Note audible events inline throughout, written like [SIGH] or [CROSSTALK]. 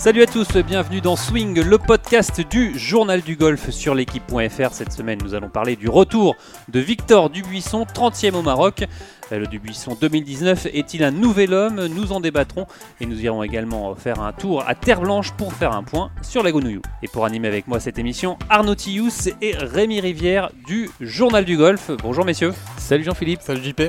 Salut à tous, bienvenue dans Swing, le podcast du journal du golf sur l'équipe.fr. Cette semaine, nous allons parler du retour de Victor Dubuisson, 30e au Maroc. Le Dubuisson 2019 est-il un nouvel homme? Nous en débattrons et nous irons également faire un tour à Terre Blanche pour faire un point sur la Gonouillou. Et pour animer avec moi cette émission, Arnaud Tillous et Rémi Rivière du Journal du Golf. Bonjour messieurs. Salut Jean-Philippe. Salut JP.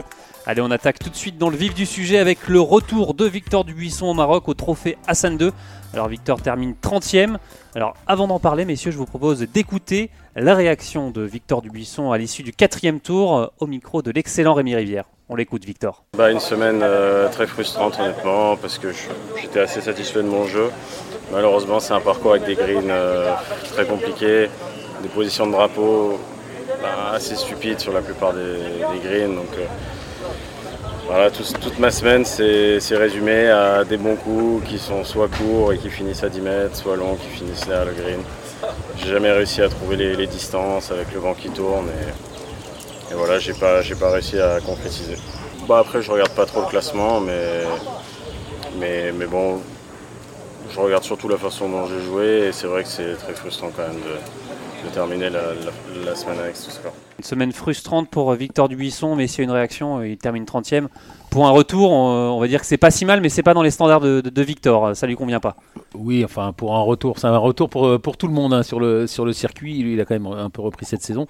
Allez, on attaque tout de suite dans le vif du sujet avec le retour de Victor Dubuisson au Maroc au trophée Hassan II. Alors Victor termine 30e. Alors avant d'en parler, messieurs, je vous propose d'écouter la réaction de Victor Dubuisson à l'issue du quatrième tour euh, au micro de l'excellent Rémi Rivière. On l'écoute, Victor. Bah, une semaine euh, très frustrante, honnêtement, parce que j'étais assez satisfait de mon jeu. Malheureusement, c'est un parcours avec des greens euh, très compliqués, des positions de drapeau bah, assez stupides sur la plupart des, greens. Donc, toute ma semaine, c'est résumé à des bons coups qui sont soit courts et qui finissent à 10 mètres, soit longs qui finissent à le green. J'ai jamais réussi à trouver les, distances avec le vent qui tourne et, voilà, j'ai pas, réussi à concrétiser. Bah après, je regarde pas trop le classement, mais, mais, mais bon, je regarde surtout la façon dont j'ai joué et c'est vrai que c'est très frustrant quand même de, terminer la, semaine avec ce score. Une semaine frustrante pour Victor Dubuisson, mais s'il y a une réaction, il termine 30e. Pour un retour, on, va dire que c'est pas si mal, mais c'est pas dans les standards de, Victor. Ça lui convient pas. Oui, enfin pour un retour, c'est un retour pour, pour tout le monde hein, sur, le, sur le circuit. il a quand même un peu repris cette saison.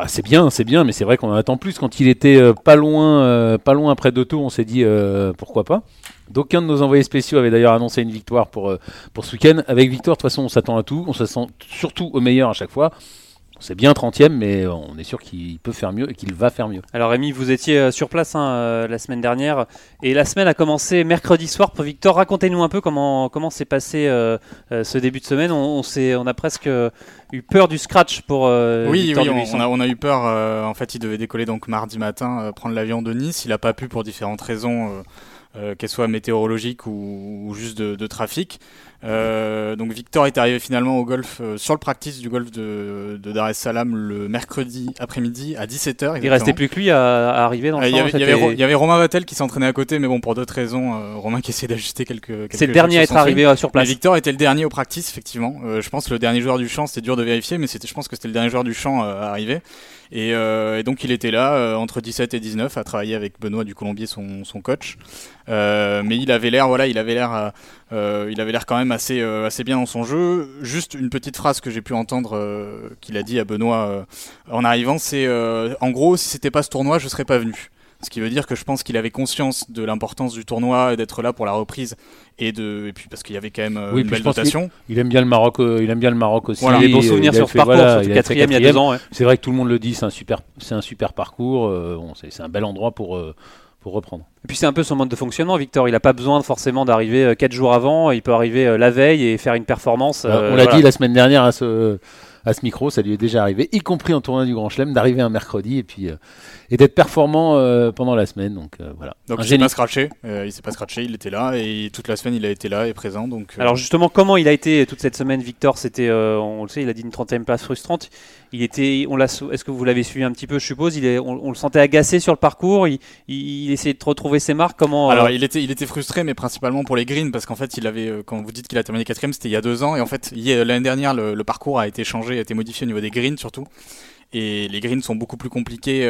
Bah, c'est bien, c'est bien, mais c'est vrai qu'on en attend plus. Quand il était euh, pas loin, euh, pas loin après deux on s'est dit euh, pourquoi pas. D'aucuns de nos envoyés spéciaux avaient d'ailleurs annoncé une victoire pour, pour ce week-end. Avec victoire, de toute façon, on s'attend à tout. On s'attend surtout au meilleur à chaque fois. C'est bien 30e, mais on est sûr qu'il peut faire mieux et qu'il va faire mieux. Alors Rémi, vous étiez euh, sur place hein, euh, la semaine dernière et la semaine a commencé mercredi soir pour Victor. Racontez-nous un peu comment comment s'est passé euh, ce début de semaine. On, on, on a presque eu peur du scratch pour oui, Victor oui on, a, on, a, eu peur. en fait, il devait décoller donc mardi matin, prendre l'avion de Nice. Il n'a pas pu pour différentes raisons. qu'elles soient météorologiques ou, juste de, de trafic. Euh, donc Victor est arrivé finalement au golf euh, sur le practice du golf de, de Dar es Salaam le mercredi après-midi à 17h. Il restait plus que lui à, arriver dans le euh, il, y y avait, Romain Vattel qui s'entraînait à côté, mais bon pour d'autres raisons, Romain qui essayait d'ajuster quelques. quelques c'est le dernier à être arrivé sur place. Victor était le dernier au practice effectivement. je pense que le dernier joueur du champ, c'était dur de vérifier, mais c'était, je pense que c'était le dernier joueur du champ à arriver. Et, et, donc il était là entre 17 et 19 à travailler avec Benoît du Colombier, son, son coach. mais il avait l'air, voilà, il avait l'air, il avait l'air quand même assez, euh, assez bien dans son jeu. Juste une petite phrase que j'ai pu entendre euh, qu'il a dit à Benoît euh, en arrivant, c'est en gros, si c'était pas ce tournoi, je serais pas venu. Ce qui veut dire que je pense qu'il avait conscience de l'importance du tournoi et d'être là pour la reprise et de et puis parce qu'il y avait quand même une belle dotation. Il, aime bien le Maroc, il aime bien le Maroc aussi. Voilà. Il a des bons souvenirs sur ce parcours, voilà, sur quatrième, il y a deux ans. C'est vrai que tout le monde le dit, c'est un super, c'est un super parcours. c'est un bel endroit pour pour reprendre. Et puis c'est un peu son mode de fonctionnement, Victor. Il n'a pas besoin forcément d'arriver 4 euh, jours avant. Il peut arriver euh, la veille et faire une performance. on l'a dit la semaine dernière à ce, à ce micro, ça lui est déjà arrivé, y compris en tournoi du Grand Chelem, d'arriver un mercredi et puis et d'être performant pendant la semaine. Donc voilà. Donc il s'est pas scratché, il s'est pas scratché, il était là et toute la semaine il a été là et présent. Donc alors justement comment il a été toute cette semaine, Victor? C'était, on le sait, il a dit une 30e place frustrante. Il était, on l'a, est-ce que vous l'avez suivi un petit peu, je suppose Il est, on, le sentait agacé sur le parcours. Il, il, essayait de retrouver ses marques. Comment Alors euh, il était, il était frustré, mais principalement pour les greens, parce qu'en fait, il avait, euh, quand vous dites qu'il a terminé quatrième, c'était il y a deux ans, et en fait, l'année dernière, le, parcours a été changé, a été modifié au niveau des greens surtout, et les greens sont beaucoup plus compliqués.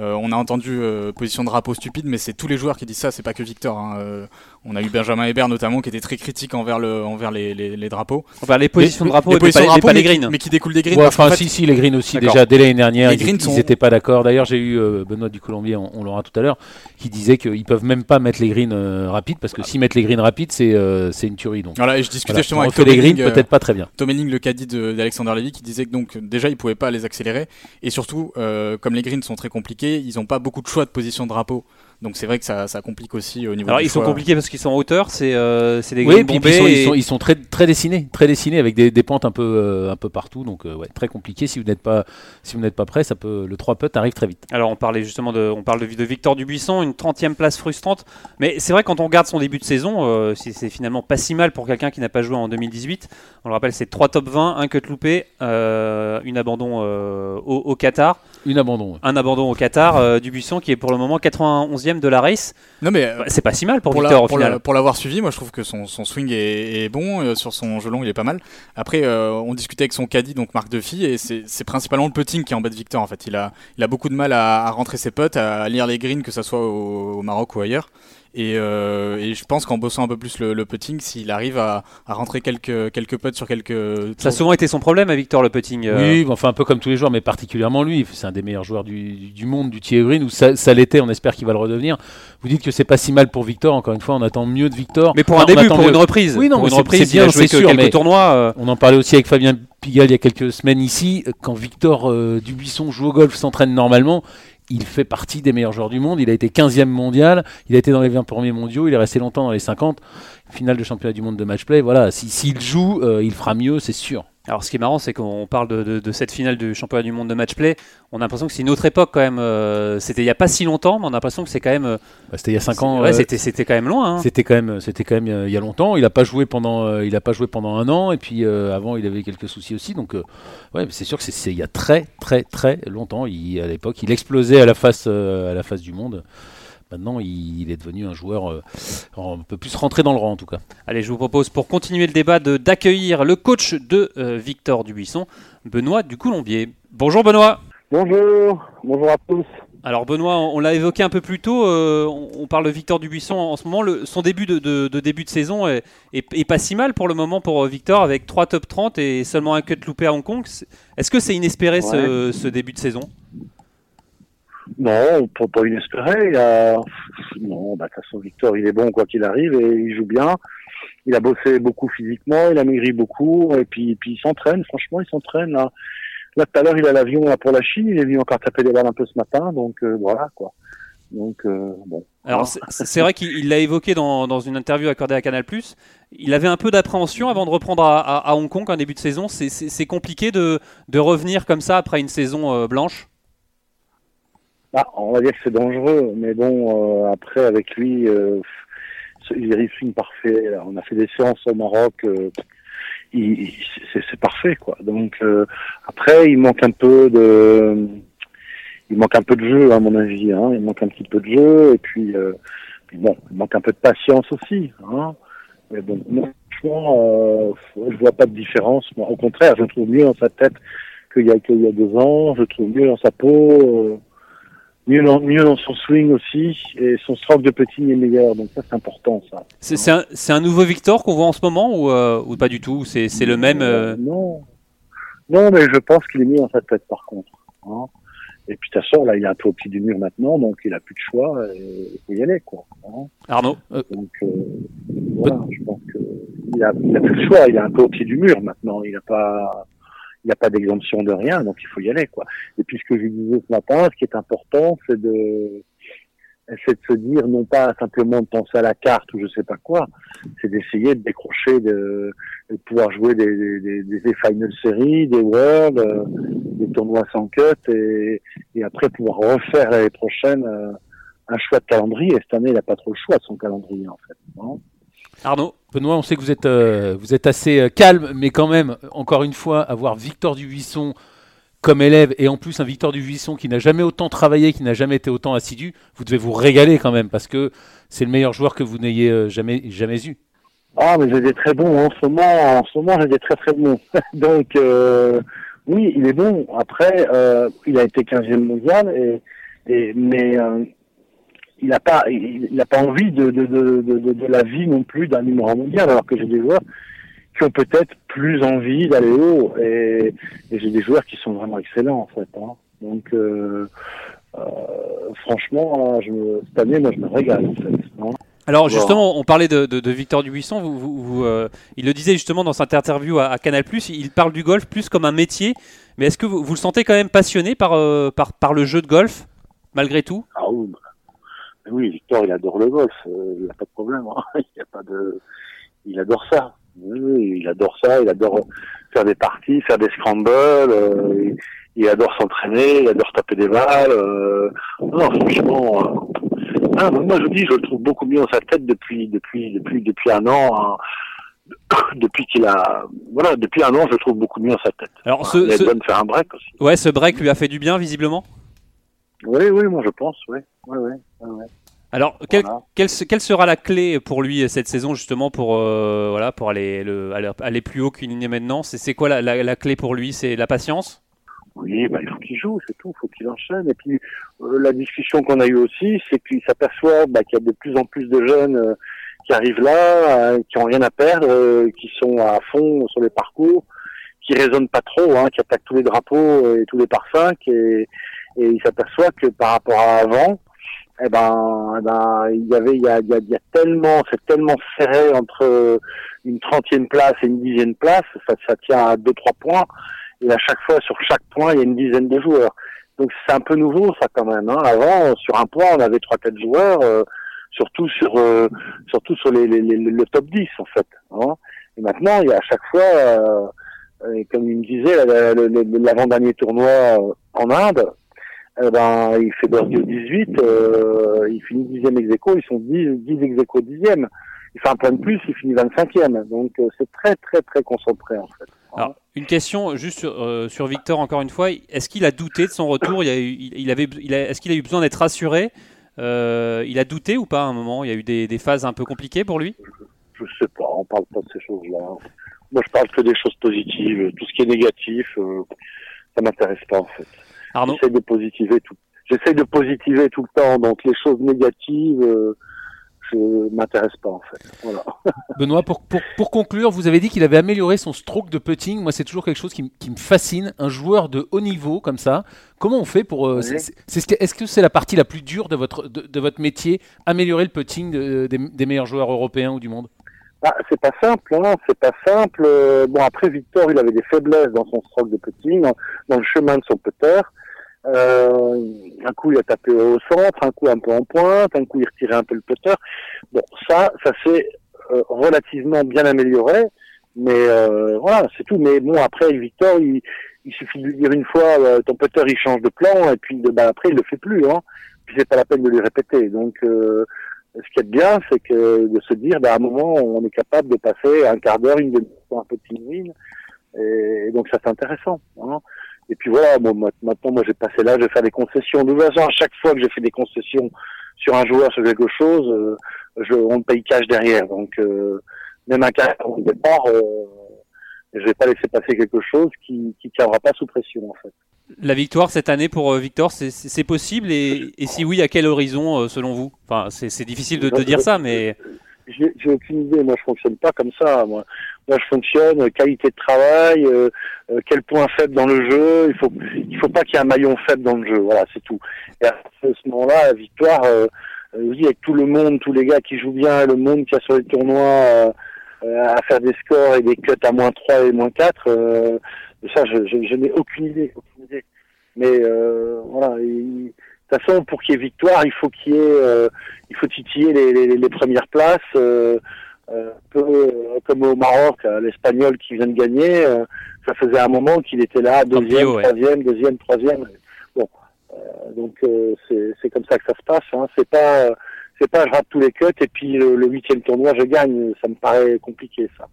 Euh, on a entendu position de drapeau stupide, mais c'est tous les joueurs qui disent ça, c'est pas que Victor. Hein. On a eu Benjamin Hébert notamment qui était très critique envers, le, envers les, les, drapeaux. Enfin, les positions de drapeau, les pas, les greens. Mais, qui découlent des greens. enfin, si, si, les greens aussi. Déjà, dès l'année dernière, ils n'étaient pas d'accord. D'ailleurs, j'ai eu euh, Benoît du Colombier, on, l'aura tout à l'heure, qui disait qu'ils peuvent même pas mettre les greens euh, rapides parce que s'ils mettent les greens rapides, c'est euh, c'est une tuerie. Donc. Voilà, et je discutais justement avec les greens, peut-être pas très bien. Tom Henning, le caddie d'Alexander Levy, qui disait que donc déjà, ils pouvaient pas les accélérer. Et surtout, comme les greens sont très compliqués, ils n'ont pas beaucoup de choix de position de drapeau. Donc c'est vrai que ça, ça, complique aussi au niveau. Alors ils sont compliqués parce qu'ils sont en hauteur, c'est euh, des oui, puis ils, sont, ils, sont, ils, sont, très très dessinés, très dessinés avec des, des pentes un peu euh, un peu partout, donc euh, ouais, très compliqué. Si vous n'êtes pas si vous n'êtes pas prêt, ça peut le 3 putt arrive très vite. Alors on parlait justement de on parle de, de Victor Dubuisson, une 30e place frustrante, mais c'est vrai quand on regarde son début de saison, euh, c'est finalement pas si mal pour quelqu'un qui n'a pas joué en 2018. On le rappelle, c'est 3 top 20, un cut loupé, une abandon au, au, Qatar. Une abandon. Un abandon au Qatar, euh, Dubuisson qui est pour le moment 91e de la race. Non mais Bah, c'est pas si mal pour, pour, la- Victor au pour final. la- pour l'avoir suivi, moi je trouve que son, son swing est, est bon, euh, sur son jeu long il est pas mal. Après, euh, on discutait avec son caddie, donc Marc Duffy, et c'est c'est principalement le putting qui embête Victor en fait. Il a, il a beaucoup de mal à, à rentrer ses putts, à lire les greens, que ce soit au, au Maroc ou ailleurs. Et, euh, et je pense qu'en bossant un peu plus le, le putting, s'il arrive à, à rentrer quelques, quelques putts sur quelques. Ça a souvent été son problème à Victor le putting. euh, Oui, enfin un peu comme tous les joueurs, mais particulièrement lui. C'est un des meilleurs joueurs du, du monde, du Thierry Green, ou ça, ça l'était, on espère qu'il va le redevenir. Vous dites que c'est pas si mal pour Victor, encore une fois, on attend mieux de Victor. Mais pour Enfin, un début, pour mieux. une reprise. Oui, non, pour mais une c'est- reprise, bien, joué c'est que sûr, quelques mais- tournois. euh, On en parlait aussi avec Fabien Pigalle il y a quelques semaines ici. Quand Victor euh, Dubuisson joue au golf, s'entraîne normalement, il fait partie des meilleurs joueurs du monde. Il a été 15e mondial, il a été dans les 20 premiers mondiaux, il est resté longtemps dans les 50. Finale de championnat du monde de match-play. Voilà, si- s'il joue, euh, il fera mieux, c'est sûr. Alors ce qui est marrant, c'est qu'on parle de, de- de cette finale du championnat du monde de match-play. On a l'impression que c'est une autre époque quand même. euh, c'était il n'y a pas si longtemps, mais on a l'impression que c'est quand même. euh, Bah, c'était il y a 5 ans. ouais, euh, c'était, c'était quand même loin. hein. C'était quand même, c'était quand même il y a longtemps. Il a pas joué pendant, il a pas joué pendant un an. Et puis avant, il avait quelques soucis aussi. Donc, euh, ouais, c'est sûr que c'est, il y a très, très, très longtemps. Il, à l'époque, il explosait à la face, à la face du monde. Maintenant, il, il est devenu un joueur euh, un peu plus rentré dans le rang en tout cas. Allez, je vous propose pour continuer le débat de, d'accueillir le coach de euh, Victor Dubuisson, Benoît Ducoulombier. Bonjour Benoît. Bonjour, bonjour à tous. Alors Benoît, on l'a évoqué un peu plus tôt, euh, on, parle de Victor Dubuisson en ce moment. Le- son début de, de- de début de saison est, est- est pas si mal pour le moment pour euh, Victor avec 3 top 30 et seulement un cut loupé à Hong Kong. Est-ce que c'est inespéré ce, ce début de saison? Non, pas, pas inespéré. Il a... Non, bah, de toute façon, Victor, il est bon quoi qu'il arrive et il joue bien. Il a bossé beaucoup physiquement, il a maigri beaucoup et puis, il s'entraîne. Franchement, il s'entraîne. Là, là tout à l'heure, il a l'avion pour la Chine. Il est venu encore taper des balles un peu ce matin. Donc euh, voilà quoi. Donc euh, bon. Alors c'est- vrai qu'il il l'a évoqué dans, une interview accordée à Canal+. Il avait un peu d'appréhension avant de reprendre à, Hong Kong en début de saison. C'est- compliqué de, de revenir comme ça après une saison euh, blanche? Ah, on va dire que c'est dangereux, mais bon, euh, après avec lui, euh, il est parfait. On a fait des séances au Maroc, euh, c'est parfait quoi. Donc euh, après, il manque un peu de, il manque un peu de jeu à mon avis. Hein. Il manque un petit peu de jeu et puis, euh, puis bon, il manque un peu de patience aussi. Hein. Mais bon, moi, franchement, euh, je vois pas de différence. Moi, au contraire, je trouve mieux dans sa tête qu'il y a qu'il y a deux ans. Je trouve mieux dans sa peau. Euh, mieux dans, mieux dans son swing aussi, et son stroke de putting est meilleur, donc ça c'est important ça. C'est un, nouveau Victor qu'on voit en ce moment ou, euh, ou pas du tout C'est le même. euh, Non, non, mais je pense qu'il est mieux dans sa tête par contre. hein. Et puis de toute façon, là, il est un peu au pied du mur maintenant, donc il a plus de choix, et il faut y aller quoi. hein. Arnaud? Donc euh, voilà, je pense que il a, il a plus le choix, il est un peu au pied du mur maintenant, il n'a pas n'y a pas d'exemption de rien, donc il faut y aller, quoi. Et puis ce que je disais ce matin, ce qui est important, c'est de, c'est de se dire non pas simplement de penser à la carte ou je sais pas quoi, c'est d'essayer de décrocher, de, de pouvoir jouer des, des, des, des final series, des world, euh, des tournois sans cut, et, et après pouvoir refaire l'année prochaine euh, un choix de calendrier. Et cette année, il n'a pas trop le choix de son calendrier, en fait. hein. Arnaud Benoît, on sait que vous êtes, euh, vous êtes assez euh, calme, mais quand même, encore une fois, avoir Victor Dubuisson comme élève et en plus un Victor Dubuisson qui n'a jamais autant travaillé, qui n'a jamais été autant assidu, vous devez vous régaler quand même parce que c'est le meilleur joueur que vous n'ayez euh, jamais, jamais eu. Ah, mais j'ai des très bons en ce moment. En ce moment, j'ai des très très bons. [LAUGHS] Donc, euh, oui, il est bon. Après, euh, il a été 15e mondial, et, et, mais euh, il n'a pas, il, il a pas envie de, de, de, de, de- de la vie non plus d'un numéro mondial, alors que j'ai des joueurs qui ont peut-être plus envie d'aller haut. Et, et j'ai des joueurs qui sont vraiment excellents, en fait. hein. Donc, euh, euh, franchement, je me- cette année, moi, je me régale, en fait. hein. Alors justement, on parlait de, de- de Victor Dubuisson. Vous, vous- vous, euh, il le disait justement dans cette interview à, à Canal+. Il parle du golf plus comme un métier. Mais est-ce que vous, le sentez quand même passionné par, par, par le jeu de golf malgré tout? Ah oui, bah, oui, Victor, il adore le golf, euh, il n'y a pas de problème. hein. [LAUGHS] Il y a pas de, il adore ça. Oui, il adore ça, il adore faire des parties, faire des scrambles, euh, il, il adore s'entraîner, il adore taper des balles. euh, non, franchement, euh, ah, moi je dis, je le trouve beaucoup mieux dans sa tête depuis depuis depuis depuis un an. hein. [COUGHS] depuis qu'il a, voilà, depuis un an, je le trouve beaucoup mieux dans sa tête. Alors il a ce- besoin de faire un break aussi. ouais, ce break lui a fait du bien visiblement? Oui, oui, moi je pense, oui. Ouais, ouais. Alors, quelle, Voilà. quelle, se- quelle sera la clé pour lui euh, cette saison justement pour, euh, voilà, pour aller, le, aller, aller plus haut qu'une ligne maintenant? C'est c'est quoi la, la, la clé pour lui? C'est la patience? Oui, bah, il faut qu'il joue, c'est tout, il faut qu'il enchaîne. Et puis euh, la discussion qu'on a eue aussi, c'est qu'il s'aperçoit bah, qu'il y a de plus en plus de jeunes euh, qui arrivent là, qui ont rien à perdre, qui sont à fond sur les parcours, qui raisonnent pas trop, hein, qui attaquent tous les drapeaux et tous les par cinq, et, et il s'aperçoit que par rapport à avant, eh ben, eh ben, il y avait, il y a, il y a, tellement, c'est tellement serré entre une trentième place et une dixième place, ça, ça tient à deux trois points. Et à chaque fois, sur chaque point, il y a une dizaine de joueurs. Donc c'est un peu nouveau ça quand même. Hein. Avant, sur un point, on avait trois quatre joueurs, euh, surtout sur euh, surtout sur les, les- les- le top 10 en fait. Hein. Et maintenant, il y a à chaque fois, euh, euh, comme il me disait, la- la- le- le- l'avant-dernier tournoi euh, en Inde, eh ben, il fait birdie au 18, euh, il finit dixième ex aequo, ils sont 10, 10 ex aequo dixième. Il fait un point de plus, il finit 25e. Donc euh, c'est très très très concentré en fait. Alors, une question juste sur, euh, sur Victor encore une fois. Est-ce qu'il a douté de son retour? Il y a eu, il, avait, il a- Est-ce qu'il a eu besoin d'être rassuré? Il a douté ou pas à un moment? Il y a eu des, des phases un peu compliquées pour lui? Je sais pas, on parle pas de ces choses-là. Moi, je parle que des choses positives. Tout ce qui est négatif, ça m'intéresse pas en fait. Arnaud J'essaie de positiver tout. J'essaie de positiver tout le temps. Donc les choses négatives, euh, je m'intéresse pas en fait. Voilà. [LAUGHS] Benoît, pour, pour, pour conclure, vous avez dit qu'il avait amélioré son stroke de putting. Moi, c'est toujours quelque chose qui, qui me fascine. Un joueur de haut niveau comme ça, comment on fait pour. euh, Oui. Est-ce que c'est la partie la plus dure de votre, de, de votre métier, améliorer le putting de- des, des meilleurs joueurs européens ou du monde? Ah, c'est pas simple, hein, c'est pas simple. Euh, Bon, après, Victor, il avait des faiblesses dans son stroke de putting, dans, le chemin de son putter. Euh, un coup, il a tapé au centre, un coup un peu en pointe, un coup, il retirait un peu le putter. Bon, ça, ça s'est euh, relativement bien amélioré, mais euh, voilà, c'est tout. Mais bon, après, Victor, il, il suffit de lui dire une fois, euh, ton putter, il change de plan, et puis bah, après, il le fait plus. Hein. Puis c'est pas la peine de lui répéter. Donc, euh, ce qui est bien, c'est que de se dire, bah, à un moment, on est capable de passer un quart d'heure, une demi-heure, un petit win. Et, donc, ça, c'est intéressant. Hein. Et puis voilà, bon, ma- maintenant, moi, j'ai passé l'âge de faire des concessions. De toute façon, à chaque fois que j'ai fait des concessions sur un joueur, sur quelque chose, euh, je, on paye cash derrière. Donc, euh, même un cash au départ, euh, je vais pas laisser passer quelque chose qui qui tiendra pas sous pression, en fait. La victoire cette année pour euh, Victor, c'est- possible et, si oui, à quel horizon euh, selon vous? Enfin, c'est difficile de, de dire ça, mais J'ai aucune idée. Moi, je fonctionne pas comme ça. Moi, je fonctionne euh, qualité de travail, quel point faible dans le jeu. Il faut, il faut pas qu'il y ait un maillon faible dans le jeu. Voilà, c'est tout. Et à ce moment-là, victoire, euh, dis, avec tout le monde, tous les gars qui jouent bien, le monde qui a sur les tournois à faire des scores et des cuts à moins 3 et moins 4, euh, ça, je, je, je n'ai aucune idée. Mais euh, voilà. il- de toute façon, pour qu'il y ait victoire, il faut qu'il y ait, euh, il faut titiller les, les, les premières places. Euh, euh, peu euh, comme au Maroc, euh, l'Espagnol qui vient de gagner, euh, ça faisait un moment qu'il était là, deuxième, ouais. troisième, deuxième, troisième. Bon, euh, donc euh, c'est c'est comme ça que ça se passe. Hein. C'est pas, euh, c'est pas je rate tous les cuts et puis le le huitième tournoi je gagne. Ça me paraît compliqué ça.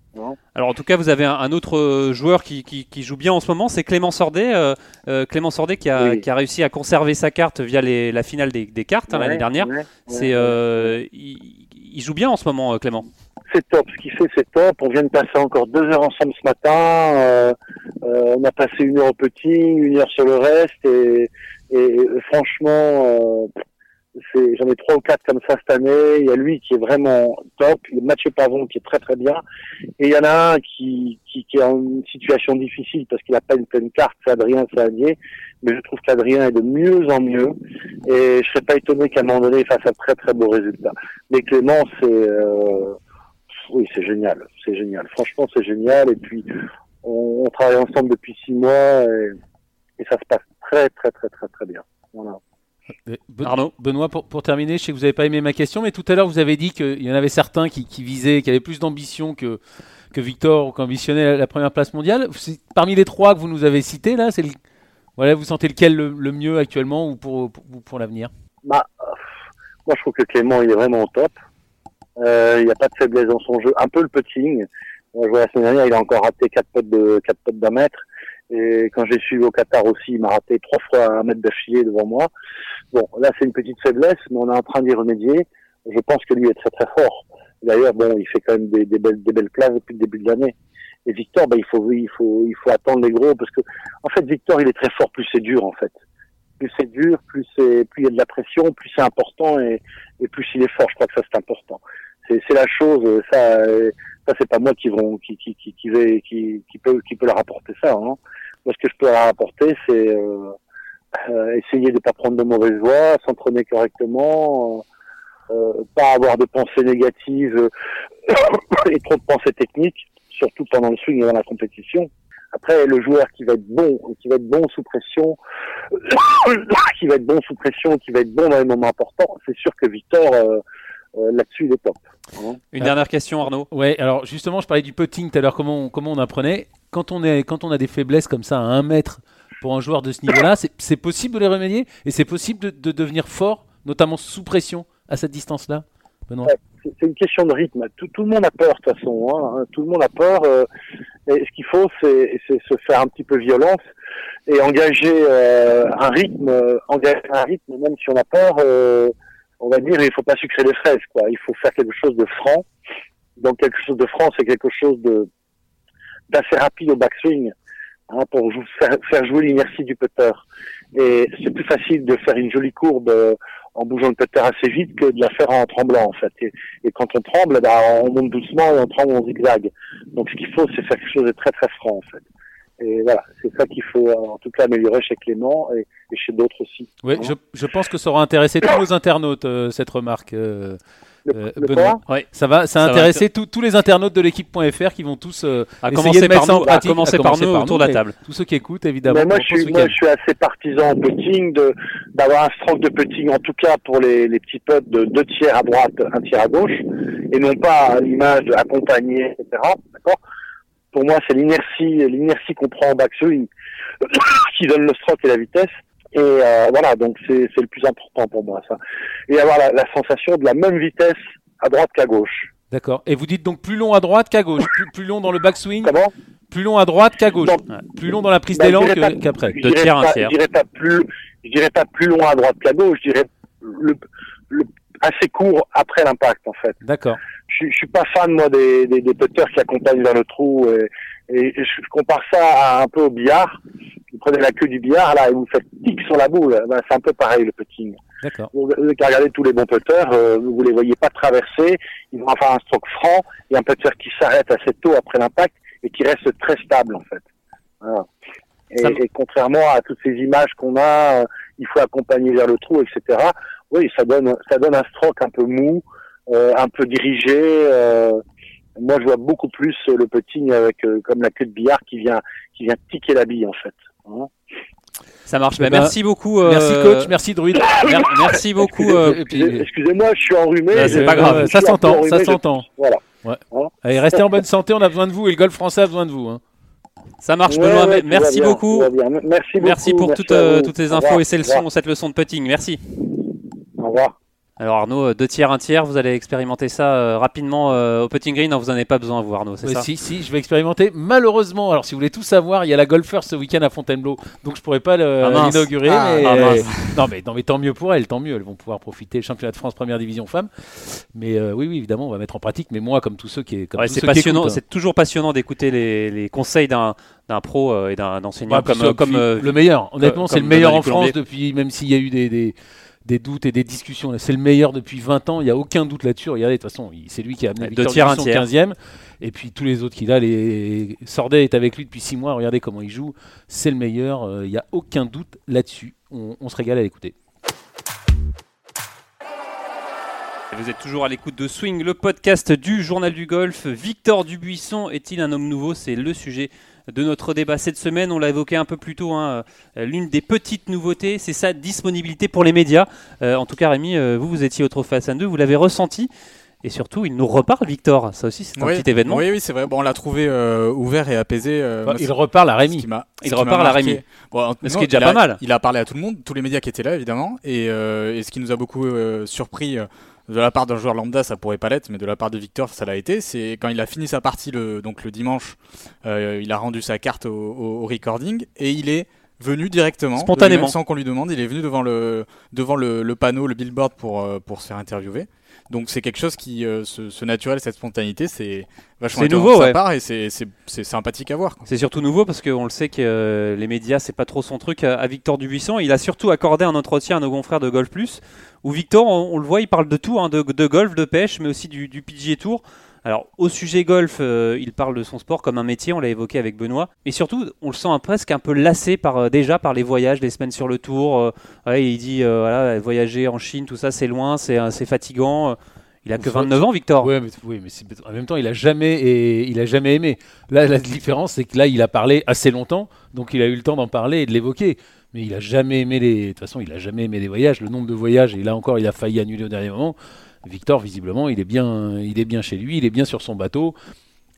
alors en tout cas, vous avez un, un autre euh, joueur qui, qui- qui joue bien en ce moment, c'est Clément Sordet. euh, euh, Clément Sordet qui a, Oui. qui a réussi à conserver sa carte via les- la finale des, des cartes hein, l'année dernière. ouais, ouais, C'est, ouais. euh, il, il joue bien en ce moment, euh, Clément. c'est top. Ce qu'il fait, c'est top. On vient de passer encore deux heures ensemble ce matin. Euh, euh, on a passé une heure au putting, une heure sur le reste. Et, franchement, euh, j'en ai trois ou quatre comme ça cette année. Il y a lui qui est vraiment top. Il y a Mathieu Pavon qui est très très bien. Et il y en a un qui, qui, qui est en une situation difficile parce qu'il n'a pas une pleine carte. C'est Adrien Sadier. Mais je trouve qu'Adrien est de mieux en mieux. Et je serais pas étonné qu'à un moment donné, il fasse un très très beau résultat. Mais Clément, c'est... euh, oui, c'est génial, c'est génial. Franchement, c'est génial. Et puis, on, on travaille ensemble depuis six mois et, et ça se passe très, très, très, très, très bien. Voilà. Euh, Ben- Arnaud Benoît, pour, pour terminer, je sais que vous n'avez pas aimé ma question, mais tout à l'heure, vous avez dit qu'il y en avait certains qui, qui visaient, qui avaient plus d'ambition que, que Victor ou qui ambitionnaient la, première place mondiale. Parmi les trois que vous nous avez cités, là, c'est le- voilà, vous sentez lequel le, le mieux actuellement ou pour, pour, pour l'avenir? Bah, euh, moi, je trouve que Clément, il est vraiment au top. Euh, il n'y a pas de faiblesse dans son jeu. Un peu le putting. Je vois la semaine dernière, il a encore raté quatre potes de quatre potes d'un mètre. Et quand j'ai suivi au Qatar aussi, il m'a raté trois fois un mètre d'affilée devant moi. Bon, là c'est une petite faiblesse, mais on est en train d'y remédier. Je pense que lui est très très fort. D'ailleurs, bon, il fait quand même des, des belles, des belles places depuis le début de l'année. Et Victor, ben, il faut, il faut, il faut attendre les gros parce que, en fait, Victor, il est très fort, plus c'est dur, en fait. Plus c'est dur, plus c'est, plus il y a de la pression, plus c'est important et, et plus il est fort. Je crois que ça c'est important. C'est, c'est la chose. Ça, ça c'est pas moi qui vont, qui, qui, qui, qui, qui, qui peut, qui peut leur apporter ça. Hein. Moi, ce que je peux leur apporter, c'est euh, euh, essayer de pas prendre de mauvaises voies, s'entraîner correctement. Euh, pas avoir de pensées négatives [COUGHS] et trop de pensées techniques surtout pendant le swing et dans la compétition. Après, le joueur qui va être bon, qui va être bon sous pression, [COUGHS] qui va être bon sous pression, qui va être bon dans les moments importants, c'est sûr que Victor, euh, là-dessus, il est top. Hein. Une dernière question, Arnaud? Ouais, alors justement, je parlais du putting tout à l'heure, comment, on, comment on apprenait? Quand on, est, quand on a des faiblesses comme ça à un mètre pour un joueur de ce niveau-là, c'est possible de les remédier et c'est possible de, de devenir fort, notamment sous pression, à cette distance-là? C'est une question de rythme. Tout, tout, le monde a peur de toute façon. Hein. Tout le monde a peur. Euh, et ce qu'il faut, c'est se faire un petit peu violence et engager euh, un rythme, engager un rythme, même si on a peur. Euh, on va dire, il faut pas sucrer les fraises. Quoi. Il faut faire quelque chose de franc. Donc quelque chose de franc, c'est quelque chose de d'assez rapide au backswing hein, pour faire, jouer l'inertie du putter. Et c'est plus facile de faire une jolie courbe en bougeant le putter assez vite que de la faire en tremblant en fait. Et, quand on tremble, bah, on monte doucement et on tremble en zigzag. Donc ce qu'il faut, c'est faire quelque chose de très très franc en fait. Et voilà, c'est ça qu'il faut en tout cas améliorer chez Clément et, chez d'autres aussi. Oui, je, je, pense que ça aura intéressé tous nos internautes euh, cette remarque. Euh, euh, Benoît. Ouais. Ça va, ça, a intéressé tous les internautes de l'équipe.fr qui vont tous euh, à commencer par nous, à commencer par nous autour de la table. Tous ceux qui écoutent évidemment. Mais moi, je suis, moi je suis assez partisan en putting de d'avoir un stroke de putting en tout cas pour les, les petits putts de deux tiers à droite, un tiers à gauche, et non pas l'image accompagné, etc. D'accord? Pour moi, c'est l'inertie, l'inertie qu'on prend en backswing [COUGHS] qui donne le stroke et la vitesse. Et euh, voilà, donc c'est le plus important pour moi, ça. Et avoir la, la sensation de la même vitesse à droite qu'à gauche. D'accord. Et vous dites donc plus long à droite qu'à gauche, plus, plus, long dans le backswing Comment? Plus long à droite qu'à gauche. Plus long dans la prise bah, d'élan qu'après. Qu de tiers un tiers. Je dirais pas plus, je dirais pas plus long à droite qu'à gauche, je dirais le, le, assez court après l'impact en fait. D'accord. Je, je suis pas fan moi des, des, des putters qui accompagnent vers le trou et, et je compare ça à, un peu au billard. Vous prenez la queue du billard là et vous faites tic sur la boule. Ben, c'est un peu pareil le putting. D'accord. Vous, vous regardez tous les bons putters, euh, vous les voyez pas traverser. Ils vont faire un stroke franc et un putter qui s'arrête assez tôt après l'impact et qui reste très stable en fait. Voilà. Et, et, contrairement à toutes ces images qu'on a, euh, il faut accompagner vers le trou, etc. Oui, ça donne ça donne un stroke un peu mou, euh, un peu dirigé. Euh, moi, je vois beaucoup plus le putting avec euh, comme la queue de billard qui vient qui vient tiquer la bille en fait. Hein ça marche. Bah, merci beaucoup. Euh... Merci coach, merci druide. merci beaucoup. Euh... Excusez-moi, je suis enrhumé. Bah, c'est pas grave, ça s'entend, ça s'entend. Voilà. Ouais. Hein Allez, restez en bonne santé, on a besoin de vous et le golf français a besoin de vous. Hein. Ça marche, Ouais, Benoît. ouais, merci, beaucoup. Merci beaucoup. merci pour merci toutes, euh, toutes ces infos et ces leçons, cette leçon de putting. Merci. Revoir. Alors Arnaud, euh, deux tiers, un tiers, vous allez expérimenter ça euh, rapidement euh, au putting green. Non, vous n'en avez pas besoin, vous Arnaud, c'est Ouais, ça si, si, je vais expérimenter. Malheureusement, alors si vous voulez tout savoir, il y a la Golfer ce week-end à Fontainebleau, donc je pourrais pas Ah, l'inaugurer. Ah, mais, ah, mince. [LAUGHS] non, mais, non, mais tant mieux pour elles, tant mieux. Elles vont pouvoir profiter championnat de France première division femmes. Mais euh, oui, oui, évidemment, on va mettre en pratique. Mais moi, comme tous ceux qui, comme Ouais, tous c'est passionnant, hein. c'est toujours passionnant d'écouter les, les conseils d'un d'un pro euh, et d'un enseignant puis comme, euh, le meilleur. Honnêtement, c'est le meilleur en France depuis, même s'il y a eu des, des, des doutes et des discussions. C'est le meilleur depuis 20 ans. Il n'y a aucun doute là-dessus. Regardez, de toute façon, c'est lui qui a amené deux tiers, un tiers. 15e. Et puis tous les autres qu'il a, les Sordet est avec lui depuis 6 mois. Regardez comment il joue. C'est le meilleur. euh, Il n'y a aucun doute là-dessus. On, on se régale à l'écouter. Vous êtes toujours à l'écoute de Swing, le podcast du Journal du Golf. Victor Dubuisson est-il un homme nouveau? C'est le sujet de notre débat cette semaine. On l'a évoqué un peu plus tôt. hein, euh, L'une des petites nouveautés, c'est sa disponibilité pour les médias. Euh, en tout cas, Rémi, euh, vous, vous étiez au Trophée Hassan 2, vous l'avez ressenti. Et surtout, il nous reparle, Victor. Ça aussi, c'est un Oui, petit événement. Oui, oui, c'est vrai. Bon, on l'a trouvé euh, ouvert et apaisé. euh, Enfin, moi, il reparle à Rémi. Il reparle à Rémi. Bon, Ce qui est déjà a- pas mal. Il a parlé à tout le monde, tous les médias qui étaient là, évidemment. Et, euh, et ce qui nous a beaucoup euh, surpris, euh, de la part d'un joueur lambda, ça pourrait pas l'être, mais de la part de Victor, ça l'a été. C'est quand il a fini sa partie le, donc le dimanche, euh, il a rendu sa carte au, au- au recording et il est venu directement, Spontanément. sans qu'on lui demande. Il est venu devant le devant le, le panneau, le billboard pour euh, pour se faire interviewer. Donc c'est quelque chose qui euh, ce, ce naturel, cette spontanéité, c'est vachement C'est nouveau, de sa ouais. part et c'est c'est- c'est sympathique à voir. quoi. C'est surtout nouveau parce qu'on le sait que euh, les médias, c'est pas trop son truc à, à Victor Dubuisson. Il a surtout accordé un entretien à nos confrères de Golf Plus où Victor, on, on le voit, il parle de tout, hein, de, de golf, de pêche, mais aussi du, du PGA Tour. Alors, au sujet golf, euh, il parle de son sport comme un métier, on l'a évoqué avec Benoît. Et surtout, on le sent un- presque un peu lassé par, euh, déjà par les voyages, les semaines sur le tour. euh, ouais, il dit, voilà, voyager en Chine, tout ça, c'est loin, c'est fatigant. Il a que Faut- 29 ans, Victor. Ouais, mais, oui, mais en même temps, il a jamais et il a jamais aimé. Là, la différence, c'est que là, il a parlé assez longtemps, donc il a eu le temps d'en parler et de l'évoquer. Mais il a jamais aimé les. De toute façon, il a jamais aimé les voyages. Le nombre de voyages, et là encore, il a failli annuler au dernier moment. Victor, visiblement, il est bien, il est bien chez lui, il est bien sur son bateau.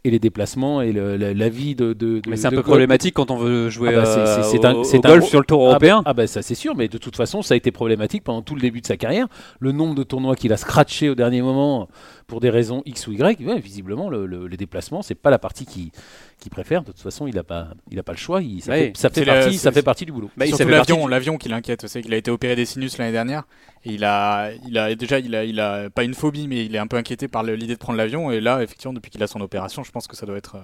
Et les déplacements et le- la, la vie de. de- de- Mais c'est un peu golf- problématique quand on veut jouer Ah bah, c'est- euh, c'est- au, un- au c'est un golf gros- sur le tour Ah bah- européen. Ah bah, ça c'est sûr, mais de toute façon ça a été problématique pendant tout le début de sa carrière. Le nombre de tournois qu'il a scratché au dernier moment pour des raisons X ou Y, ouais, visiblement le- le- les déplacements c'est pas la partie qui qui préfère. De toute façon il a pas il a pas le choix. Il, ça, Ouais. fait, ça fait partie ça c'est- fait partie du boulot. Bah, Surtout l'avion, du- l'avion qui l'inquiète, c'est qu'il a été opéré des sinus l'année dernière et il a, il a déjà, il a, il a pas une phobie, mais il est un peu inquiété par l'idée de prendre l'avion. Et là, effectivement, depuis qu'il a son opération, je pense que ça doit être euh,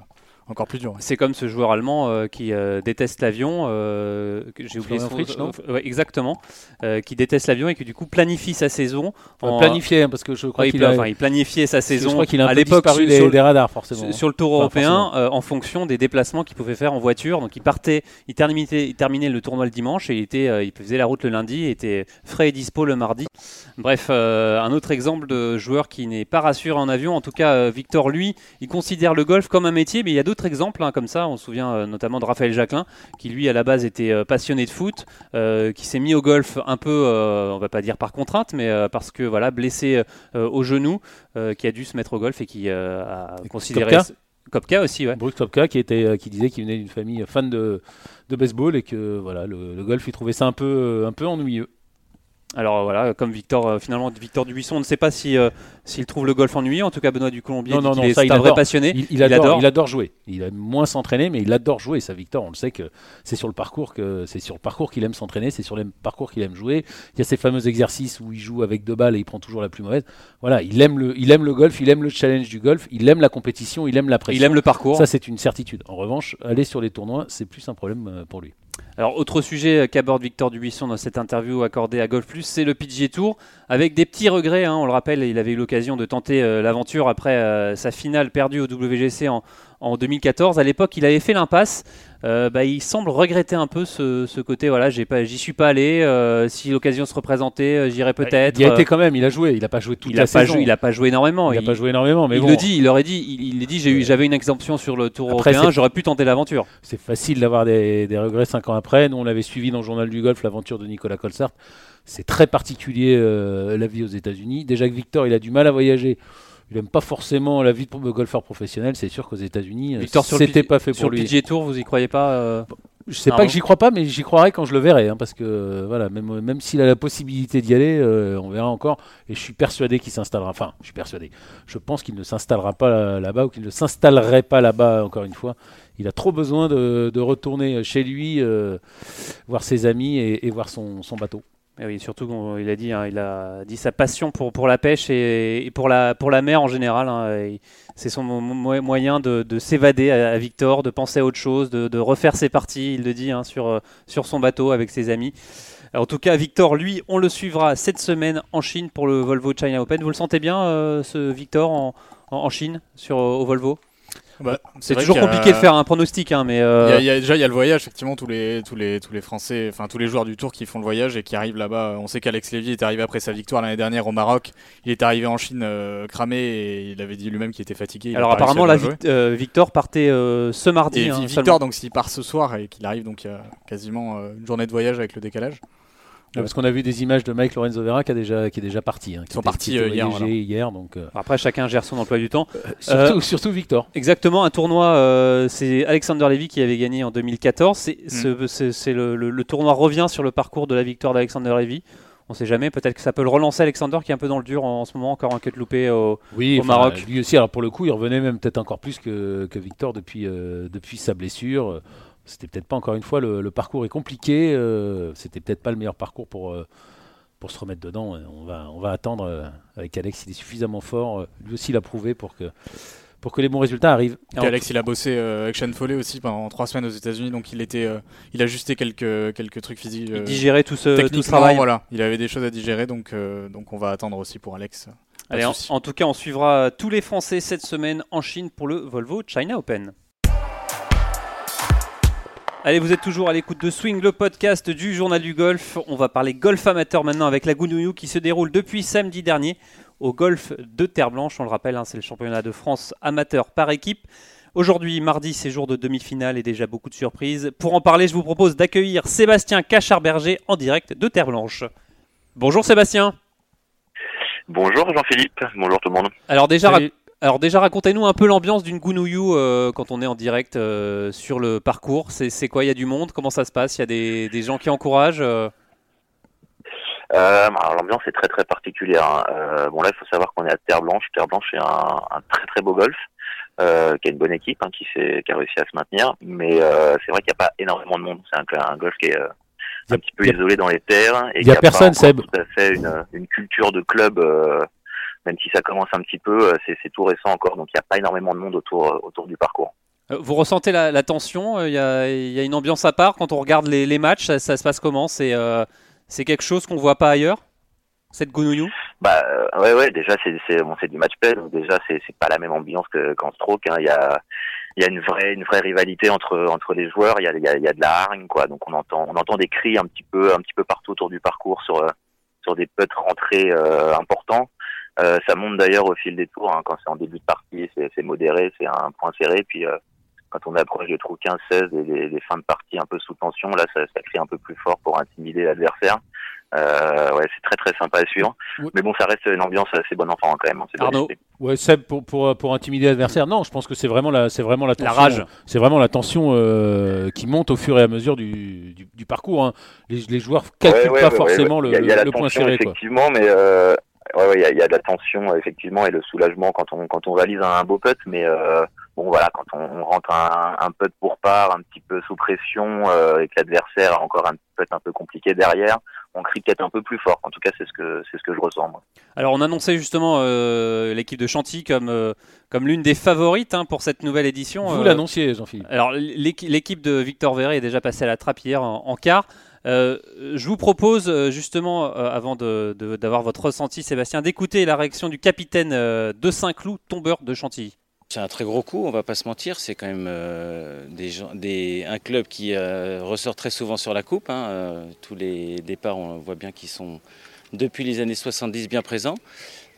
encore plus dur. C'est comme ce joueur allemand euh, qui euh, déteste l'avion, euh, j'ai oublié son Fritsch, non ouais, exactement, euh, qui déteste l'avion et qui du coup planifie sa saison. En- planifié hein, parce que je crois Ouais, il, qu'il pla- a, enfin, il planifiait sa je saison crois qu'il a un à peu l'époque disparu sur, des, sur- des radars forcément. sur- sur le Tour Enfin, européen euh, en fonction des déplacements qu'il pouvait faire en voiture. Donc il partait, il terminait, il terminait le tournoi le dimanche et il, était, euh, il faisait la route le lundi et était frais et dispo le mardi. Bref, euh, un autre exemple de joueur qui n'est pas rassuré en avion. En tout cas, euh, Victor, lui, il considère le golf comme un métier, mais il y a d'autres exemples hein, comme ça. On se souvient euh, notamment de Raphaël Jacquelin, qui lui, à la base, était euh, passionné de foot, euh, qui s'est mis au golf un peu, on va pas dire par contrainte, mais parce que voilà, blessé au genou, qui a dû se mettre au golf et qui a Et considéré. Kopka aussi, ouais. Brooks Kopka qui était qui disait qu'il venait d'une famille fan de, de baseball et que voilà le, le golf il trouvait ça un peu un peu ennuyeux. Alors voilà, comme Victor, euh, finalement, Victor Dubuisson, on ne sait pas si, euh, s'il trouve le golf ennuyeux. En tout cas, Benoît du Colombier Non, non, non, est, ça, il un vrai passionné. Il, il adore, adore. il adore jouer. Il aime moins s'entraîner, mais il adore jouer. Ça, Victor, on le sait que c'est sur le parcours que c'est sur le parcours qu'il aime s'entraîner, c'est sur le parcours qu'il aime jouer. Il y a ces fameux exercices où il joue avec deux balles et il prend toujours la plus mauvaise. Voilà, il aime le, il aime le golf, il aime le challenge du golf, il aime la compétition, il aime la pression. Il aime le parcours. Ça, c'est une certitude. En revanche, aller sur les tournois, c'est plus un problème euh, pour lui. Alors, autre sujet euh, qu'aborde Victor Dubuisson dans cette interview accordée à Golf Plus, c'est le PGA Tour, avec des petits regrets. hein. on le rappelle, il avait eu l'occasion de tenter euh, l'aventure après euh, sa finale perdue au WGC en, en 2014. À l'époque, il avait fait l'impasse. Euh, bah, il semble regretter un peu ce, ce côté. Voilà, j'ai pas, j'y suis pas allé. euh, si l'occasion se représentait, euh, j'irais peut-être. Il a été quand même, il a joué, il a pas joué toute il la a pas saison. joué, il a pas joué énormément. Il a pas joué énormément, mais il bon, le dit, il aurait dit, il, il dit, j'ai eu, j'avais une exemption sur le Tour Après, européen, j'aurais pu tenter l'aventure. c'est facile d'avoir des, des regrets cinq ans après. Nous, on l'avait suivi dans le journal du golf, l'aventure de Nicolas Colsart. C'est très particulier euh, la vie aux États-Unis. Déjà que Victor, il a du mal à voyager. Il n'aime pas forcément la vie de golfeur professionnel. C'est sûr qu'aux États-Unis, euh, sur le c'était pas fait Sur pour le lui. PGA Tour, vous y croyez pas euh, Je sais pas que j'y crois pas, mais j'y croirai quand je le verrai, hein, parce que euh, voilà, même même s'il a la possibilité d'y aller, euh, on verra encore. Et je suis persuadé qu'il s'installera. Enfin, je suis persuadé. Je pense qu'il ne s'installera pas là- là-bas ou qu'il ne s'installerait pas là-bas. Encore une fois, il a trop besoin de, de retourner chez lui, euh, voir ses amis et, et voir son, son bateau. Eh oui, surtout qu'il a dit, hein, il a dit sa passion pour, pour la pêche et, et pour, la, pour la mer en général. hein, et c'est son mo- mo- moyen de, de s'évader à, Victor, de penser à autre chose, de, de refaire ses parties, il le dit, hein, sur, sur son bateau avec ses amis. En tout cas, Victor, lui, on le suivra cette semaine en Chine pour le Volvo China Open. Vous le sentez bien, euh, ce Victor, en, en, en Chine, sur, au Volvo? Bah, C'est toujours a- compliqué de faire un pronostic, hein, mais... Il y euh, a- il y a- déjà, il y a le voyage, effectivement, tous les, tous les, tous les Français, enfin tous les joueurs du Tour qui font le voyage et qui arrivent là-bas. On sait qu'Alex Lévy est arrivé après sa victoire l'année dernière au Maroc. Il est arrivé en Chine euh, cramé et il avait dit lui-même qu'il était fatigué. il alors apparemment. Vic- euh, Victor partait euh, ce mardi. Et hein, Victor, seulement. donc s'il part ce soir et qu'il arrive, donc il y a quasiment euh, une journée de voyage avec le décalage. Ouais, Parce qu'on a vu des images de Mike Lorenzo Vera qui, a déjà, qui est déjà parti. hein, qui Ils sont était- partis, était euh, hier, voyagé voilà. hier, donc, euh, Après, chacun gère son emploi du temps. surtout, surtout Victor. Exactement, un tournoi, euh, c'est Alexander Levy qui avait gagné en 2014. C'est, Mm. c'est- le, le- le tournoi revient sur le parcours de la victoire d'Alexander Levy. on sait jamais. Peut-être que ça peut le relancer Alexander qui est un peu dans le dur en, ce moment, encore un cut loupé au, oui, au Maroc. Lui aussi, alors pour le coup, il revenait même peut-être encore plus que, que Victor depuis, euh, depuis sa blessure. C'était peut-être pas encore une fois le, parcours est compliqué. Euh, C'était peut-être pas le meilleur parcours pour, euh, pour se remettre dedans. On va, on va attendre euh, avec Alex. Il est suffisamment fort. Lui aussi l'a prouvé pour que pour que les bons résultats arrivent. Et Alex, il a bossé avec Sean Foley aussi pendant trois semaines aux États-Unis, donc il était, il a ajusté quelques quelques trucs physiques. il digérait tout ce, tout ce travail. Voilà, il avait des choses à digérer, donc donc on va attendre aussi pour Alex. Allez, en, en, tout cas, on suivra tous les Français cette semaine en Chine pour le Volvo China Open. Allez, vous êtes toujours à l'écoute de Swing, le podcast du Journal du Golf. On va parler golf amateur maintenant avec la Gounouillou qui se déroule depuis samedi dernier au golf de Terre Blanche. On le rappelle, hein, c'est le championnat de France amateur par équipe. Aujourd'hui, mardi, c'est jour de demi-finale et déjà beaucoup de surprises. Pour en parler, je vous propose d'accueillir Sébastien Cachard-Berger en direct de Terre Blanche. Bonjour Sébastien. Bonjour Jean-Philippe, bonjour tout le monde. Alors déjà, alors déjà, racontez-nous un peu l'ambiance d'une Gounouillou euh, quand on est en direct euh, sur le parcours. C'est quoi? Il y a du monde? Comment ça se passe? Il y a des, gens qui encouragent euh? L'ambiance est très très particulière. Hein. bon là, il faut savoir qu'on est à Terre Blanche. Terre Blanche est un, très très beau golf, qui a une bonne équipe, hein, qui, qui a réussi à se maintenir. Mais c'est vrai qu'il n'y a pas énormément de monde. C'est un, golf qui est un petit peu isolé dans les terres. Il n'y a, personne, Seb. Tout à fait une, une culture de club même si ça commence un petit peu, euh, c'est tout récent encore, donc il n'y a pas énormément de monde autour, euh, autour du parcours. Euh, vous ressentez la, tension Il y, a, une ambiance à part quand on regarde les, matchs ça, se passe comment? C'est c'est quelque chose qu'on voit pas ailleurs Cette Gounouillou Bah ouais ouais déjà c'est bon, du match play donc déjà c'est pas la même ambiance qu'en stroke. Hein. Il y a il y a une vraie une vraie rivalité entre entre les joueurs. Il y a, il y a, de la hargne quoi. Donc on entend on entend des cris un petit peu un petit peu partout autour du parcours sur sur des putts rentrés importants. Euh, ça monte d'ailleurs au fil des tours. Hein. Quand c'est en début de partie, c'est modéré, c'est un point serré. Puis euh, quand on approche des trous 15-16, des, des, fins de partie un peu sous tension, là, ça, ça crie un peu plus fort pour intimider l'adversaire. Euh, ouais, c'est très très sympa à suivre. Mais bon, ça reste une ambiance assez bon enfant quand même. Hein, Arnaud, ouais, Seb, pour, pour, pour intimider l'adversaire, non, je pense que c'est vraiment la, c'est vraiment la, tension, la rage. C'est vraiment la tension euh, qui monte au fur et à mesure du, du, du parcours. Hein. Les, les, joueurs calculent pas forcément le, le point serré. Effectivement, mais euh, ouais, il y, a, y, a, de la tension effectivement et le soulagement quand on quand on réalise un, beau putt, mais euh, bon voilà, quand on, rentre un, un putt pour part, un petit peu sous pression euh, et que l'adversaire a encore un putt un peu compliqué derrière, on crie peut-être un peu plus fort. En tout cas, c'est ce que c'est ce que je ressens. Moi. Alors, on annonçait justement euh, l'équipe de Chantilly comme euh, comme l'une des favorites hein, pour cette nouvelle édition. Vous l'annonciez, Jean-Philippe. Alors, l'équipe de Victor Verret est déjà passée à la trappe hier en, en quart. Euh, je vous propose euh, justement, euh, avant d'avoir votre ressenti, Sébastien, d'écouter la réaction du capitaine de Saint-Cloud, tombeur de Chantilly. C'est un très gros coup, on va pas se mentir. C'est quand même un club qui ressort très souvent sur la coupe. Hein. tous les départs, on voit bien qu'ils sont depuis les années 70 bien présents.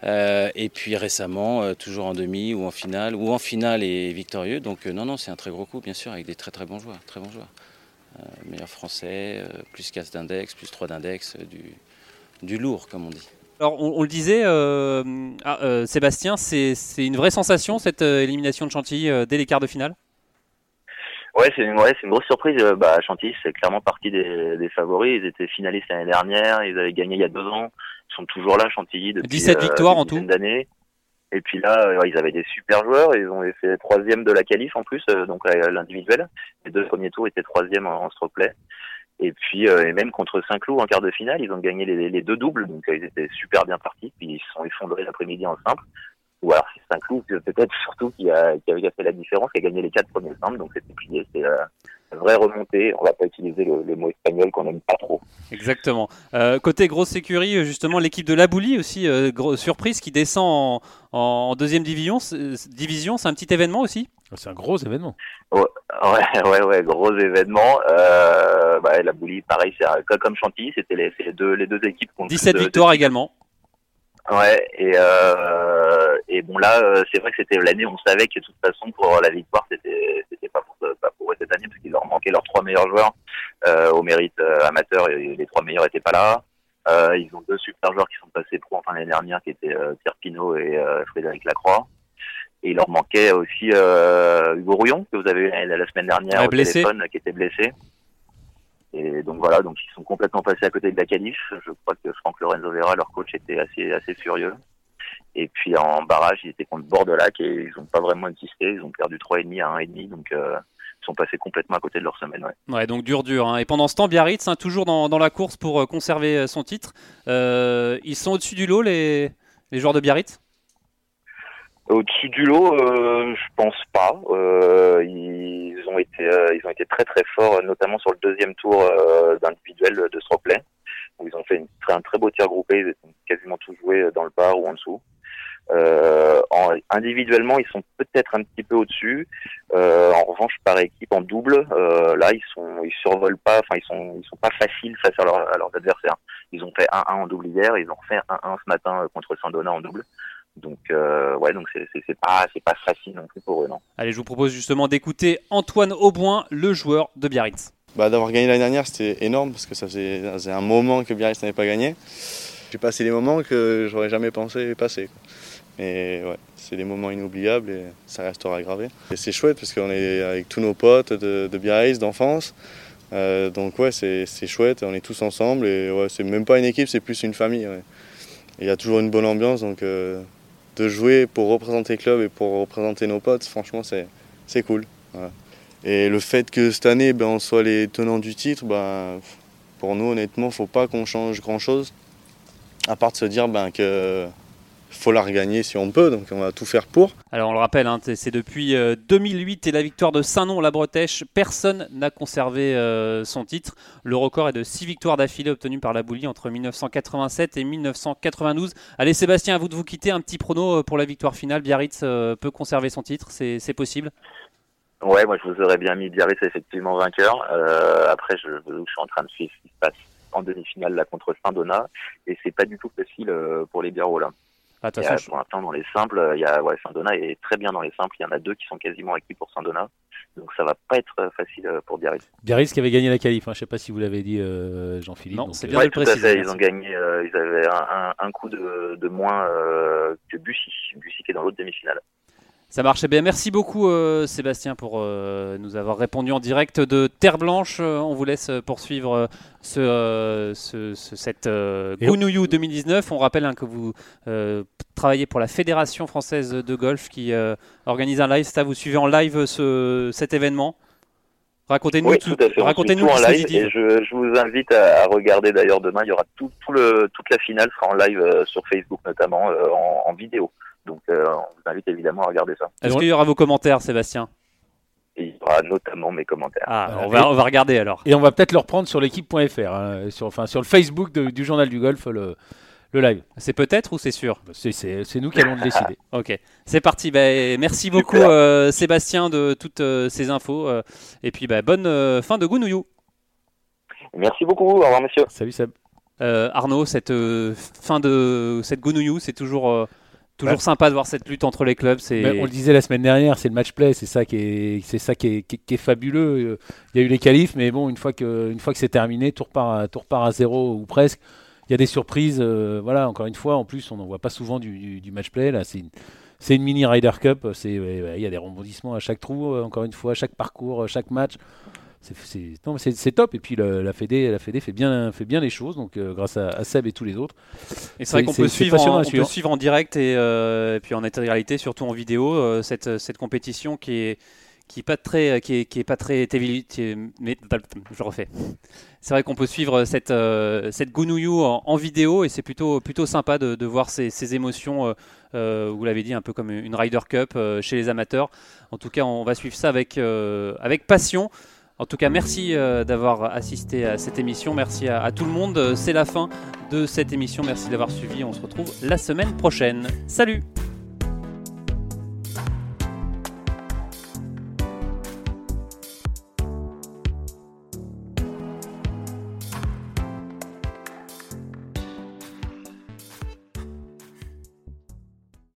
et puis récemment, toujours en demi ou en finale, ou en finale et victorieux. Donc non, non, c'est un très gros coup, bien sûr, avec des très très bons joueurs, très bons joueurs. Euh, meilleur français, euh, plus 4 d'index, plus 3 d'index, euh, du, du lourd comme on dit. Alors, on, le disait, ah, Sébastien, c'est une vraie sensation cette élimination de Chantilly dès les quarts de finale? Ouais, c'est une, ouais, une grosse surprise. Bah, Chantilly, c'est clairement partie des, des, favoris. Ils étaient finalistes l'année dernière, ils avaient gagné il y a deux ans. Ils sont toujours là, Chantilly, depuis 17 victoires en tout. d'années. Et puis là, euh, ils avaient des super joueurs. Ils ont fait troisième de la qualif en plus, euh, donc l'individuel. Les deux premiers tours étaient troisième en, stroke play. Et puis, euh, et même contre Saint-Cloud en quart de finale, ils ont gagné les, deux doubles, donc ils étaient super bien partis. Puis ils se sont effondrés l'après-midi en simple. Ou alors c'est Saint-Cloud peut-être surtout qui a, qui a fait la différence, qui a gagné les quatre premiers simples, donc c'était plié. C'est vraie remontée. On va pas utiliser le, mot espagnol qu'on n'aime pas trop. Exactement. Euh, côté grosse sécurité, justement, l'équipe de Labouli aussi, euh, surprise, qui descend en, deuxième division. Division, c'est un petit événement aussi? Ah, c'est un gros événement. Ouais, ouais, ouais, gros événement. Euh, bah, la Boulie, pareil, c'est comme Chantilly, c'était les, deux, les deux équipes. 17 victoires également. Ouais, et, euh, et bon là, euh, c'est vrai que c'était l'année où on savait que de toute façon pour la victoire, c'était c'était pas pour pas pour cette année parce qu'il leur manquait leurs trois meilleurs joueurs euh, au mérite euh, amateur et les trois meilleurs étaient pas là. Euh, ils ont deux super joueurs qui sont passés pro en fin d'année dernière, qui étaient Pierre Pinot et Frédéric Lacroix. Et il leur manquait aussi Hugo Rouillon que vous avez eu la, semaine dernière au téléphone, qui était blessé. Et donc voilà, donc ils sont complètement passés à côté de la qualif. Je crois que Franck Lorenzo Vera, leur coach, était assez assez furieux. Et puis en barrage, ils étaient contre Bordelac et ils n'ont pas vraiment existé. Ils ont perdu 3,5 à 1,5. Donc euh, ils sont passés complètement à côté de leur semaine. Ouais, donc dur, dur. hein. Et pendant ce temps, Biarritz, hein, toujours dans, dans la course pour euh, conserver euh, son titre. Ils sont au-dessus du lot, les, les joueurs de Biarritz? Au-dessus du lot, euh, je pense pas. Euh, ils ont été, euh, ils ont été très très forts, notamment sur le deuxième tour euh, d'individuel de Stroplay, où ils ont fait une, un très beau tir groupé. Ils ont quasiment tous joué dans le bar ou en dessous. Euh, en, individuellement, ils sont peut-être un petit peu au-dessus. Euh, en revanche, par équipe en double, là, ils sont, ils survolent pas. Enfin, ils sont, ils sont pas faciles face à, leur- à leurs adversaires. Ils ont fait 1-1 en double hier. Ils ont refait 1-1 ce matin contre Sandona en double. Donc, euh, ouais, donc c'est, pas, c'est pas facile non plus pour eux, non. Allez, je vous propose justement d'écouter Antoine Auboin, le joueur de Biarritz. Bah, D'avoir gagné l'année dernière, c'était énorme parce que ça faisait, ça faisait un moment que Biarritz n'avait pas gagné. J'ai passé des moments que j'aurais jamais pensé passer. quoi. Mais ouais, c'est des moments inoubliables et ça restera gravé. Et c'est chouette parce qu'on est avec tous nos potes de, de Biarritz, d'enfance. Euh, donc ouais, c'est c'est chouette, on est tous ensemble et ouais, c'est même pas une équipe, c'est plus une famille. ouais. Et Il y a toujours une bonne ambiance, donc euh, de jouer pour représenter le club et pour représenter nos potes, franchement, c'est cool. Et le fait que cette année, ben, on soit les tenants du titre, ben, pour nous, honnêtement, faut pas qu'on change grand-chose, à part de se dire ben, que faut la regagner si on peut, donc on va tout faire pour. Alors on le rappelle, hein, c'est depuis euh, 2008 et la victoire de Saint-Nom-la-Bretèche. Personne n'a conservé euh, son titre. Le record est de 6 victoires d'affilée obtenues par la Boulie entre 1987 et 1992. Allez Sébastien, à vous de vous quitter. Un petit prono euh, pour la victoire finale. Biarritz euh, peut conserver son titre, c'est possible? Ouais, moi je vous aurais bien mis Biarritz effectivement vainqueur. Euh, après, je, je suis en train de suivre ce qui se passe en demi-finale là contre Saint-Donat et c'est pas du tout facile euh, pour les Biarros là. Ah, pour l'instant, dans les simples, euh, il y a ouais, Saint-Donat est très bien dans les simples. Il y en a deux qui sont quasiment acquis pour Saint-Donat. Donc ça va pas être euh, facile euh, pour Biarritz. Biarritz qui avait gagné la qualif, hein, je sais pas si vous l'avez dit euh, Jean-Philippe. Non, c'est euh, bien Ouais, de le à préciser, fait. Ils ont gagné. euh, ils avaient un, un, un coup de, de moins euh, que Bussy. Bussy qui est dans l'autre demi-finale. Ça marche bien. Merci beaucoup euh, Sébastien pour euh, nous avoir répondu en direct de Terre Blanche. Euh, on vous laisse poursuivre ce, euh, ce- ce- cette euh, Gounouillou 2019. On rappelle hein, que vous euh, travaillez pour la Fédération française de golf qui euh, organise un live. Ça, vous suivez en live ce, cet événement? Racontez-nous Oui, tout. Racontez-nous en live et je, je vous invite à, à regarder d'ailleurs demain. Il y aura tout, tout le, toute la finale sera en live euh, sur Facebook notamment euh, en, en vidéo. Donc euh, on vous invite évidemment à regarder ça. Est-ce qu'il y aura vos commentaires, Sébastien? Et il y aura notamment mes commentaires. Ah, on va, on va regarder alors. Et on va peut-être le reprendre sur l'équipe.fr, hein, sur, enfin, sur le Facebook de- du journal du golf, le, le live. C'est peut-être ou c'est sûr? C'est- C'est c'est nous qui allons le [LAUGHS] décider. Ok, c'est parti. Ben, merci beaucoup euh, Sébastien de toutes euh, ces infos. euh, et puis ben, bonne euh, fin de Gounouillou. Merci beaucoup. Au revoir, monsieur. Salut Seb. Euh, Arnaud, cette euh, fin de cette Gounouillou, c'est toujours, euh, toujours Ouais. sympa de voir cette lutte entre les clubs. C'est Mais on le disait la semaine dernière, c'est le match play, c'est ça qui est, c'est ça qui est, qui est- qui est fabuleux. Euh, Il y a eu les qualifs, mais bon, une fois que, une fois que c'est terminé, tout repart, à, tout repart à zéro ou presque. Il y a des surprises, euh, voilà. Encore une fois, en plus, on n'en voit pas souvent du, du- du match play. Là, c'est une, c'est une mini Ryder Cup. C'est, ouais, ouais, il y a des rebondissements à chaque trou, euh, encore une fois, à chaque parcours, à chaque match. C'est, top. Et puis le- la Fédé, la Fédé fait bien, fait bien les choses. Donc euh, grâce à, à Seb et tous les autres. Et c'est vrai qu'on peut, suivre en, on peut suivre. en direct et, euh, et puis en intégralité, surtout en vidéo, euh, cette, cette compétition qui est qui est pas très qui est, qui est pas très mais je refais. C'est vrai qu'on peut suivre cette cette Gounouillou en, en vidéo et c'est plutôt plutôt sympa de, de voir ces, ces émotions. euh, vous l'avez dit un peu comme une Ryder Cup euh, chez les amateurs. En tout cas, on va suivre ça avec euh, avec passion. En tout cas, merci euh, d'avoir assisté à cette émission. Merci à, tout le monde. Euh, C'est la fin de cette émission. Merci d'avoir suivi. On se retrouve la semaine prochaine. Salut